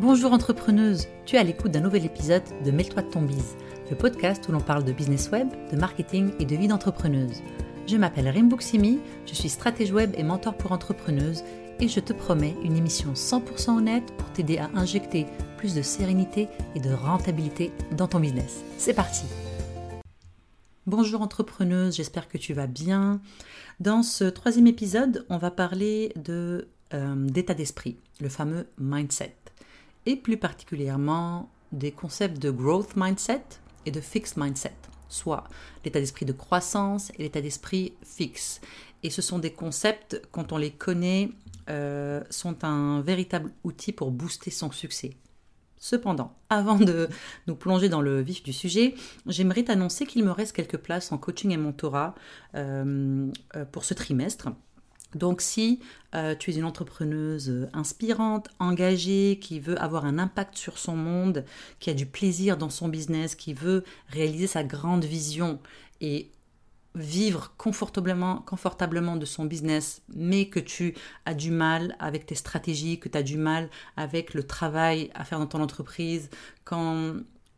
Bonjour entrepreneuse, tu es à l'écoute d'un nouvel épisode de Mêle-toi de ton bise, le podcast où l'on parle de business web, de marketing et de vie d'entrepreneuse. Je m'appelle Rimbuksimi, je suis stratège web et mentor pour entrepreneuses et je te promets une émission 100% honnête pour t'aider à injecter plus de sérénité et de rentabilité dans ton business. C'est parti Bonjour entrepreneuse, j'espère que tu vas bien. Dans ce troisième épisode, on va parler de euh, d'état d'esprit, le fameux mindset et plus particulièrement des concepts de growth mindset et de fixed mindset, soit l'état d'esprit de croissance et l'état d'esprit fixe. Et ce sont des concepts, quand on les connaît, euh, sont un véritable outil pour booster son succès. Cependant, avant de nous plonger dans le vif du sujet, j'aimerais t'annoncer qu'il me reste quelques places en coaching et mentorat euh, euh, pour ce trimestre. Donc si euh, tu es une entrepreneuse euh, inspirante, engagée, qui veut avoir un impact sur son monde, qui a du plaisir dans son business, qui veut réaliser sa grande vision et vivre confortablement, confortablement de son business, mais que tu as du mal avec tes stratégies, que tu as du mal avec le travail à faire dans ton entreprise, quand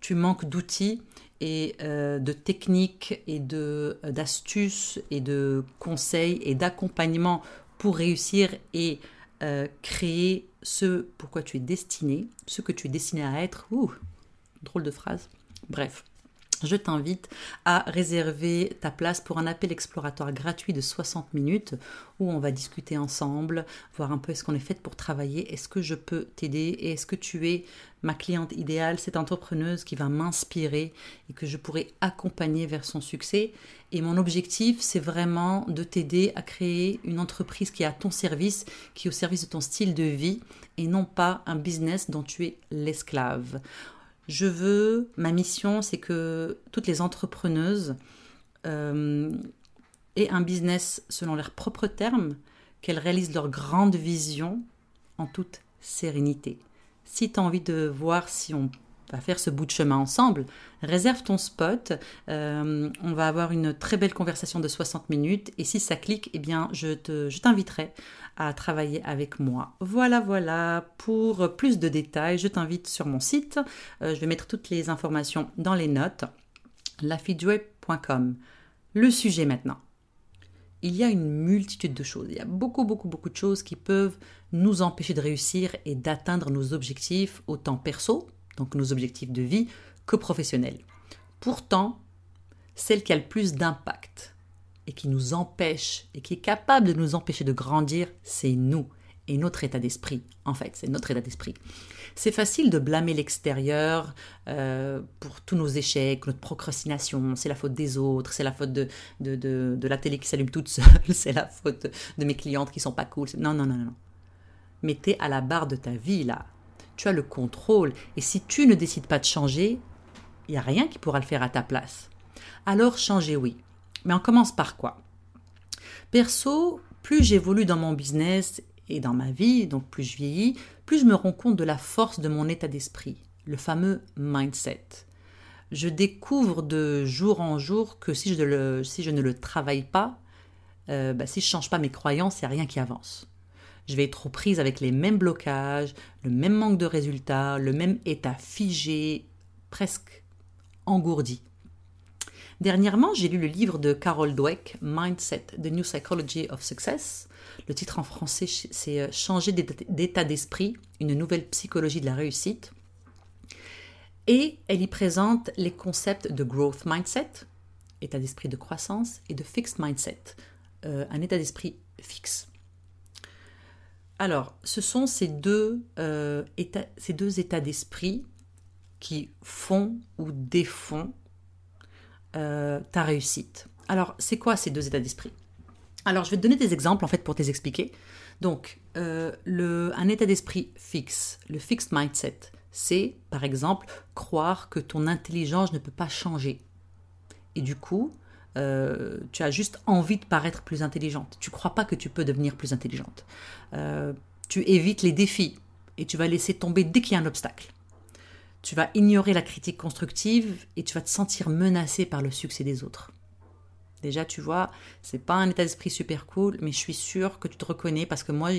tu manques d'outils, et euh, de techniques et de euh, d'astuces et de conseils et d'accompagnement pour réussir et euh, créer ce pourquoi tu es destiné, ce que tu es destiné à être. Ouh, drôle de phrase. Bref je t'invite à réserver ta place pour un appel exploratoire gratuit de 60 minutes où on va discuter ensemble, voir un peu est-ce qu'on est fait pour travailler, est-ce que je peux t'aider et est-ce que tu es ma cliente idéale, cette entrepreneuse qui va m'inspirer et que je pourrai accompagner vers son succès. Et mon objectif, c'est vraiment de t'aider à créer une entreprise qui est à ton service, qui est au service de ton style de vie et non pas un business dont tu es l'esclave. Je veux, ma mission, c'est que toutes les entrepreneuses euh, aient un business selon leurs propres termes, qu'elles réalisent leur grande vision en toute sérénité. Si tu as envie de voir si on va faire ce bout de chemin ensemble, réserve ton spot. Euh, on va avoir une très belle conversation de 60 minutes et si ça clique, eh bien, je, te, je t'inviterai à travailler avec moi. Voilà, voilà. Pour plus de détails, je t'invite sur mon site. Euh, je vais mettre toutes les informations dans les notes. lafidjeway.com. Le sujet maintenant. Il y a une multitude de choses. Il y a beaucoup, beaucoup, beaucoup de choses qui peuvent nous empêcher de réussir et d'atteindre nos objectifs, autant perso, donc nos objectifs de vie, que professionnels. Pourtant, celle qui a le plus d'impact et qui nous empêche et qui est capable de nous empêcher de grandir, c'est nous et notre état d'esprit. En fait, c'est notre état d'esprit. C'est facile de blâmer l'extérieur euh, pour tous nos échecs, notre procrastination, c'est la faute des autres, c'est la faute de, de, de, la télé qui s'allume toute seule, c'est la faute de mes clientes qui sont pas cool. Non, non, non, non. Mais t'es à la barre de ta vie là. Tu as le contrôle. Et si tu ne décides pas de changer, il n'y a rien qui pourra le faire à ta place. Alors changer, oui. Mais on commence par quoi? Perso, plus j'évolue dans mon business et dans ma vie, donc plus je vieillis, plus je me rends compte de la force de mon état d'esprit, le fameux mindset. Je découvre de jour en jour que si je, ne le travaille pas, euh, bah, si je ne change pas mes croyances, il n'y a rien qui avance. Je vais être prise avec les mêmes blocages, le même manque de résultats, le même état figé, presque engourdi. Dernièrement, j'ai lu le livre de Carol Dweck, Mindset, The New Psychology of Success. Le titre en français, c'est euh, Changer d'état d'esprit, une nouvelle psychologie de la réussite. Et elle y présente les concepts de growth mindset, état d'esprit de croissance, et de fixed mindset, euh, un état d'esprit fixe. Alors, ce sont ces deux, euh, ces deux états d'esprit qui font ou défont euh, ta réussite. Alors, c'est quoi ces deux états d'esprit? Alors, je vais te donner des exemples en fait pour t'expliquer. Donc, euh, le, un état d'esprit fixe, le fixed mindset, c'est par exemple croire que ton intelligence ne peut pas changer. Et du coup, euh, tu as juste envie de paraître plus intelligente. Tu crois pas que tu peux devenir plus intelligente. tu évites les défis et tu vas laisser tomber dès qu'il y a un obstacle tu vas ignorer la critique constructive et tu vas te sentir menacé par le succès des autres. Déjà, tu vois, c'est pas un état d'esprit super cool, mais je suis sûre que tu te reconnais parce que moi,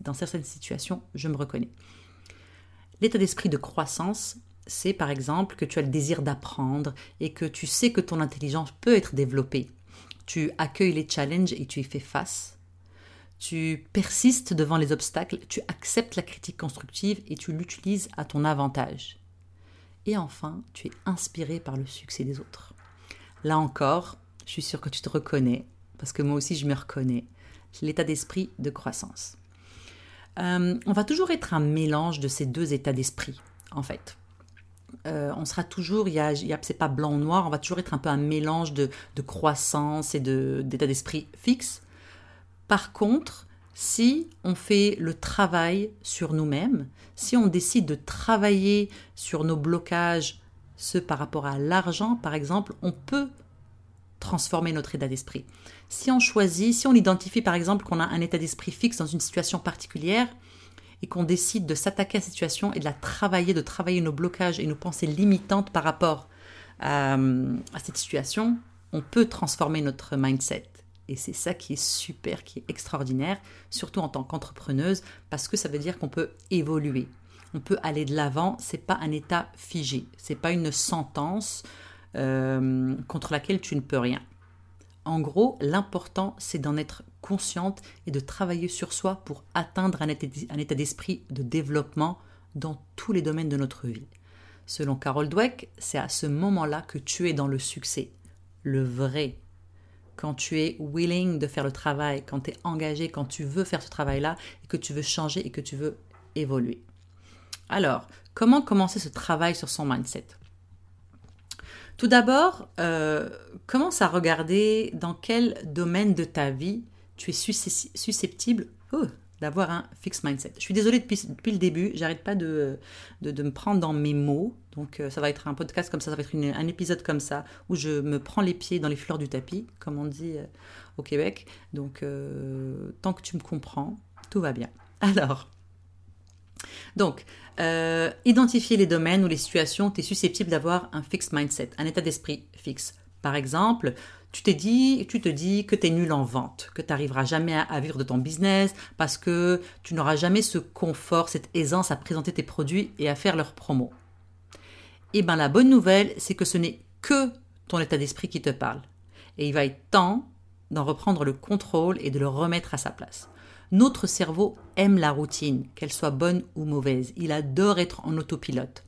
dans certaines situations, je me reconnais. L'état d'esprit de croissance, c'est par exemple que tu as le désir d'apprendre et que tu sais que ton intelligence peut être développée. Tu accueilles les challenges et tu y fais face. Tu persistes devant les obstacles, tu acceptes la critique constructive et tu l'utilises à ton avantage. Et enfin, tu es inspiré par le succès des autres. Là encore, je suis sûre que tu te reconnais, parce que moi aussi je me reconnais. L'état d'esprit de croissance. Euh, on va toujours être un mélange de ces deux états d'esprit, en fait. Euh, on sera toujours, il y a, c'est pas blanc ou noir, on va toujours être un peu un mélange de, croissance et d'état d'esprit fixe. Par contre, si on fait le travail sur nous-mêmes, si on décide de travailler sur nos blocages, ceux par rapport à l'argent par exemple, on peut transformer notre état d'esprit. Si on choisit, si on identifie par exemple qu'on a un état d'esprit fixe dans une situation particulière, et qu'on décide de s'attaquer à cette situation et de la travailler, de travailler nos blocages et nos pensées limitantes par rapport à, à cette situation, on peut transformer notre mindset. Et c'est ça qui est super, qui est extraordinaire, surtout en tant qu'entrepreneuse, parce que ça veut dire qu'on peut évoluer. On peut aller de l'avant, c'est pas un état figé, c'est pas une sentence euh, contre laquelle tu ne peux rien. En gros, l'important, c'est d'en être consciente et de travailler sur soi pour atteindre un état d'esprit de développement dans tous les domaines de notre vie. Selon Carol Dweck, c'est à ce moment-là que tu es dans le succès, le vrai. Quand tu es willing de faire le travail, quand tu es engagé, quand tu veux faire ce travail-là et que tu veux changer et que tu veux évoluer. Alors, comment commencer ce travail sur son mindset? Tout d'abord, euh, commence à regarder dans quel domaine de ta vie tu es susceptible oh, d'avoir un fixed mindset. Je suis désolée depuis, le début, j'arrête pas de, me prendre dans mes mots. Donc euh, ça va être un podcast comme ça, ça va être un épisode comme ça, où je me prends les pieds dans les fleurs du tapis, comme on dit euh, au Québec. Donc tant que tu me comprends, tout va bien. Alors, donc, euh, identifier les domaines ou les situations où tu es susceptible d'avoir un fixed mindset, un état d'esprit fixe. Par exemple, tu t'es dit, tu te dis que tu es nul en vente, que tu n'arriveras jamais à, vivre de ton business parce que tu n'auras jamais ce confort, cette aisance à présenter tes produits et à faire leurs promos. Eh bien, la bonne nouvelle, c'est que ce n'est que ton état d'esprit qui te parle. Et il va être temps d'en reprendre le contrôle et de le remettre à sa place. Notre cerveau aime la routine, qu'elle soit bonne ou mauvaise. Il adore être en autopilote.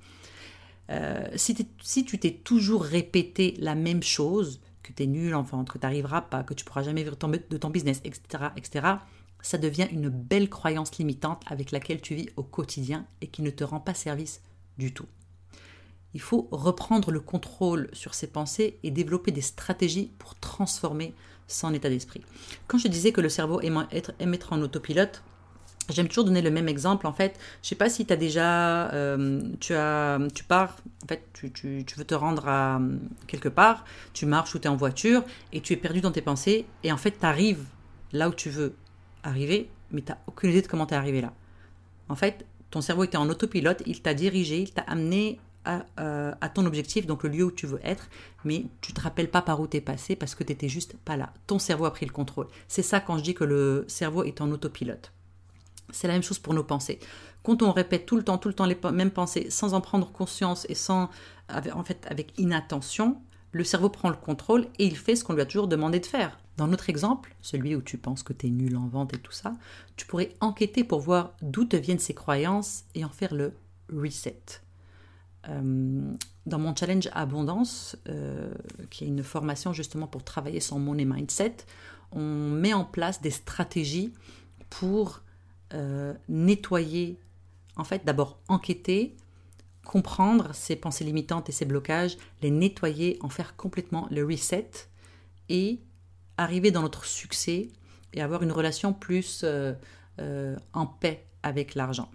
Euh, si, tu t'es toujours répété la même chose, que tu es nul en vente, que tu n'arriveras pas, que tu pourras jamais vivre de ton business, etc., etc., ça devient une belle croyance limitante avec laquelle tu vis au quotidien et qui ne te rend pas service du tout. Il faut reprendre le contrôle sur ses pensées et développer des stratégies pour transformer son état d'esprit. Quand je disais que le cerveau aime être, être en autopilote, J'aime toujours donner le même exemple. En fait, je sais pas si tu as déjà, euh, tu as, tu pars, en fait, tu, tu, veux te rendre à quelque part, tu marches ou tu es en voiture et tu es perdu dans tes pensées et en fait, tu arrives là où tu veux arriver, mais tu n'as aucune idée de comment tu es arrivé là. En fait, ton cerveau était en autopilote, il t'a dirigé, il t'a amené euh, à, ton objectif, donc le lieu où tu veux être, mais tu te rappelles pas par où tu es passé parce que tu n'étais juste pas là. Ton cerveau a pris le contrôle. C'est ça quand je dis que le cerveau est en autopilote. C'est la même chose pour nos pensées. Quand on répète tout le temps, tout le temps les mêmes pensées, sans en prendre conscience et sans, en fait, avec inattention, le cerveau prend le contrôle et il fait ce qu'on lui a toujours demandé de faire. Dans notre exemple, celui où tu penses que tu es nul en vente et tout ça, tu pourrais enquêter pour voir d'où te viennent ces croyances et en faire le reset. Euh, dans mon challenge Abondance, euh, qui est une formation justement pour travailler son money mindset, on met en place des stratégies pour euh, nettoyer, en fait d'abord enquêter, comprendre ses pensées limitantes et ses blocages, les nettoyer, en faire complètement le reset et arriver dans notre succès et avoir une relation plus en paix avec l'argent.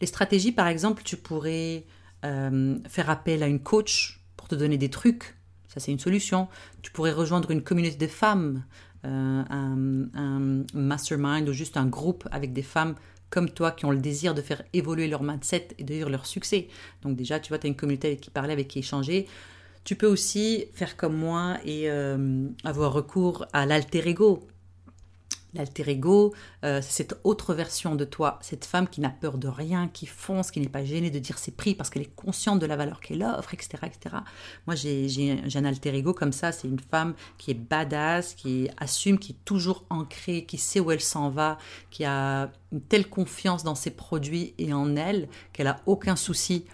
Les stratégies, par exemple, tu pourrais euh, faire appel à une coach pour te donner des trucs. Ça, c'est une solution. Tu pourrais rejoindre une communauté de femmes, euh, un, mastermind ou juste un groupe avec des femmes comme toi qui ont le désir de faire évoluer leur mindset et de vivre leur succès. Donc déjà, tu vois, tu as une communauté avec qui parler, avec qui échanger. Tu peux aussi faire comme moi et euh, avoir recours à l'alter ego. L'alter ego, euh, cette autre version de toi, cette femme qui n'a peur de rien, qui fonce, qui n'est pas gênée de dire ses prix parce qu'elle est consciente de la valeur qu'elle offre, etc. etc. Moi, j'ai un alter ego comme ça, c'est une femme qui est badass, qui assume, qui est toujours ancrée, qui sait où elle s'en va, qui a une telle confiance dans ses produits et en elle qu'elle a aucun souci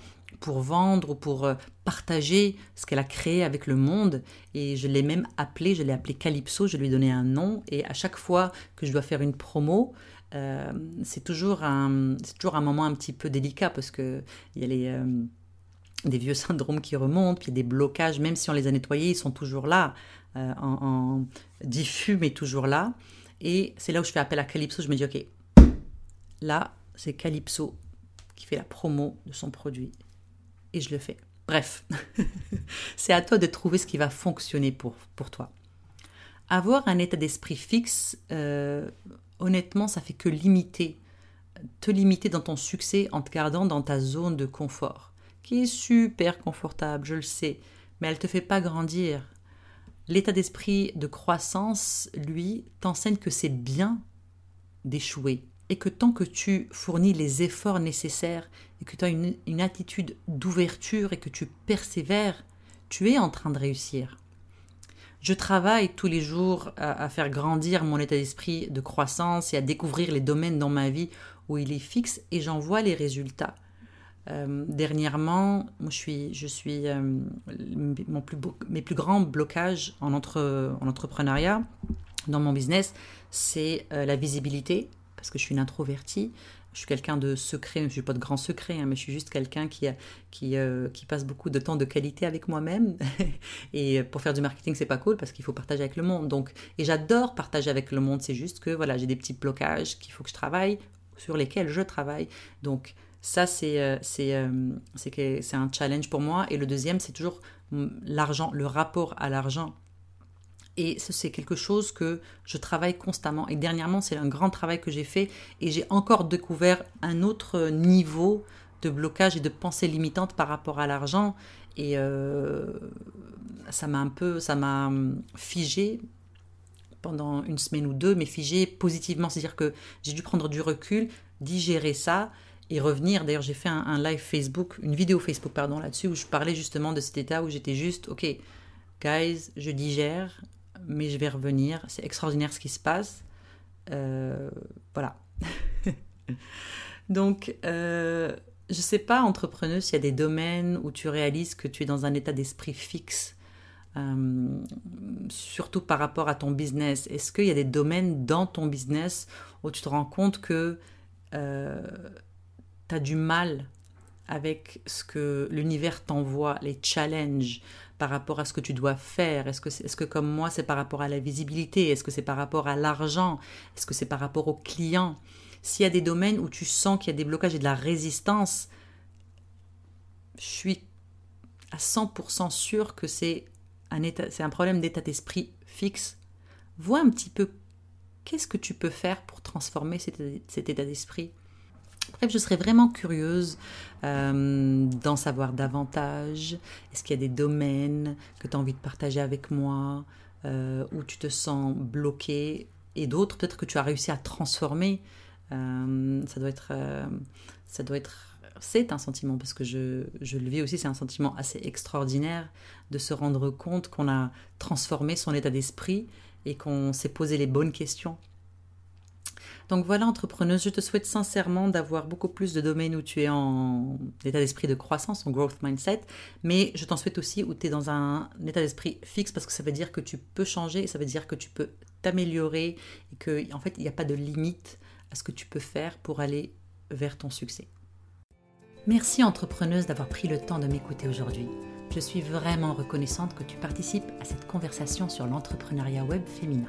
pour vendre ou pour euh, partager ce qu'elle a créé avec le monde. Et je l'ai même appelé, je l'ai appelé Calypso, je lui ai donné un nom. Et à chaque fois que je dois faire une promo, euh, c'est toujours, un, toujours un moment un petit peu délicat parce qu'il y a les, euh, des vieux syndromes qui remontent, puis des blocages, même si on les a nettoyés, ils sont toujours là, en, diffus, mais toujours là. Et c'est là où je fais appel à Calypso, je me dis, ok, là, c'est Calypso qui fait la promo de son produit et je le fais. Bref, c'est à toi de trouver ce qui va fonctionner pour, pour toi. Avoir un état d'esprit fixe, euh, honnêtement, ça fait que limiter, te limiter dans ton succès en te gardant dans ta zone de confort, qui est super confortable, je le sais, mais elle ne te fait pas grandir. L'état d'esprit de croissance, lui, t'enseigne que c'est bien d'échouer, et que tant que tu fournis les efforts nécessaires et que tu as une, attitude d'ouverture et que tu persévères, tu es en train de réussir. Je travaille tous les jours à, faire grandir mon état d'esprit de croissance et à découvrir les domaines dans ma vie où il est fixe et j'en vois les résultats. Euh, dernièrement, je suis, je suis euh, mon plus mes plus grands blocages en, entre, en entrepreneuriat, dans mon business, c'est euh, la visibilité, parce que je suis une introvertie. Je suis quelqu'un de secret, je ne suis pas de grand secret, hein, mais je suis juste quelqu'un qui, euh, qui passe beaucoup de temps de qualité avec moi-même. et pour faire du marketing, c'est pas cool parce qu'il faut partager avec le monde. Donc, et j'adore partager avec le monde. C'est juste que voilà, j'ai des petits blocages qu'il faut que je travaille, sur lesquels je travaille. Donc, ça, c'est euh, euh, un challenge pour moi. Et le deuxième, c'est toujours hum, l'argent, le rapport à l'argent. Et c'est quelque chose que je travaille constamment. Et dernièrement, c'est un grand travail que j'ai fait et j'ai encore découvert un autre niveau de blocage et de pensée limitante par rapport à l'argent. Et euh, ça m'a un peu, ça m'a hum, figé pendant une semaine ou deux, mais figé positivement. C'est-à-dire que j'ai dû prendre du recul, digérer ça et revenir. D'ailleurs, j'ai fait un, un, live Facebook, une vidéo Facebook, pardon, là-dessus, où je parlais justement de cet état où j'étais juste, ok, guys, je digère, mais je vais revenir. C'est extraordinaire ce qui se passe. Euh, voilà. Donc, euh, je ne sais pas, entrepreneuse, s'il y a des domaines où tu réalises que tu es dans un état d'esprit fixe, euh, surtout par rapport à ton business. Est-ce qu'il y a des domaines dans ton business où tu te rends compte que tu as du mal avec ce que l'univers t'envoie, les challenges, par rapport à ce que tu dois faire. Est-ce que, est, que comme moi, c'est par rapport à la visibilité? Est-ce que c'est par rapport à l'argent? Est-ce que c'est par rapport aux clients? S'il y a des domaines où tu sens qu'il y a des blocages et de la résistance, je suis à 100% sûr que c'est un, c'est un problème d'état d'esprit fixe. Vois un petit peu qu'est-ce que tu peux faire pour transformer cet état d'esprit Bref, je serais vraiment curieuse euh, d'en savoir davantage. Est-ce qu'il y a des domaines que tu as envie de partager avec moi, euh, où tu te sens bloqué, et d'autres peut-être que tu as réussi à transformer? Euh, Ça doit être, ça doit être, c'est un sentiment parce que je, je le vis aussi. C'est un sentiment assez extraordinaire de se rendre compte qu'on a transformé son état d'esprit et qu'on s'est posé les bonnes questions donc voilà, entrepreneuse, je te souhaite sincèrement d'avoir beaucoup plus de domaines où tu es en état d'esprit de croissance, en growth mindset, mais je t'en souhaite aussi où tu es dans un état d'esprit fixe parce que ça veut dire que tu peux changer, ça veut dire que tu peux t'améliorer et que en fait, il n'y a pas de limite à ce que tu peux faire pour aller vers ton succès. Merci entrepreneuse d'avoir pris le temps de m'écouter aujourd'hui. Je suis vraiment reconnaissante que tu participes à cette conversation sur l'entrepreneuriat web féminin.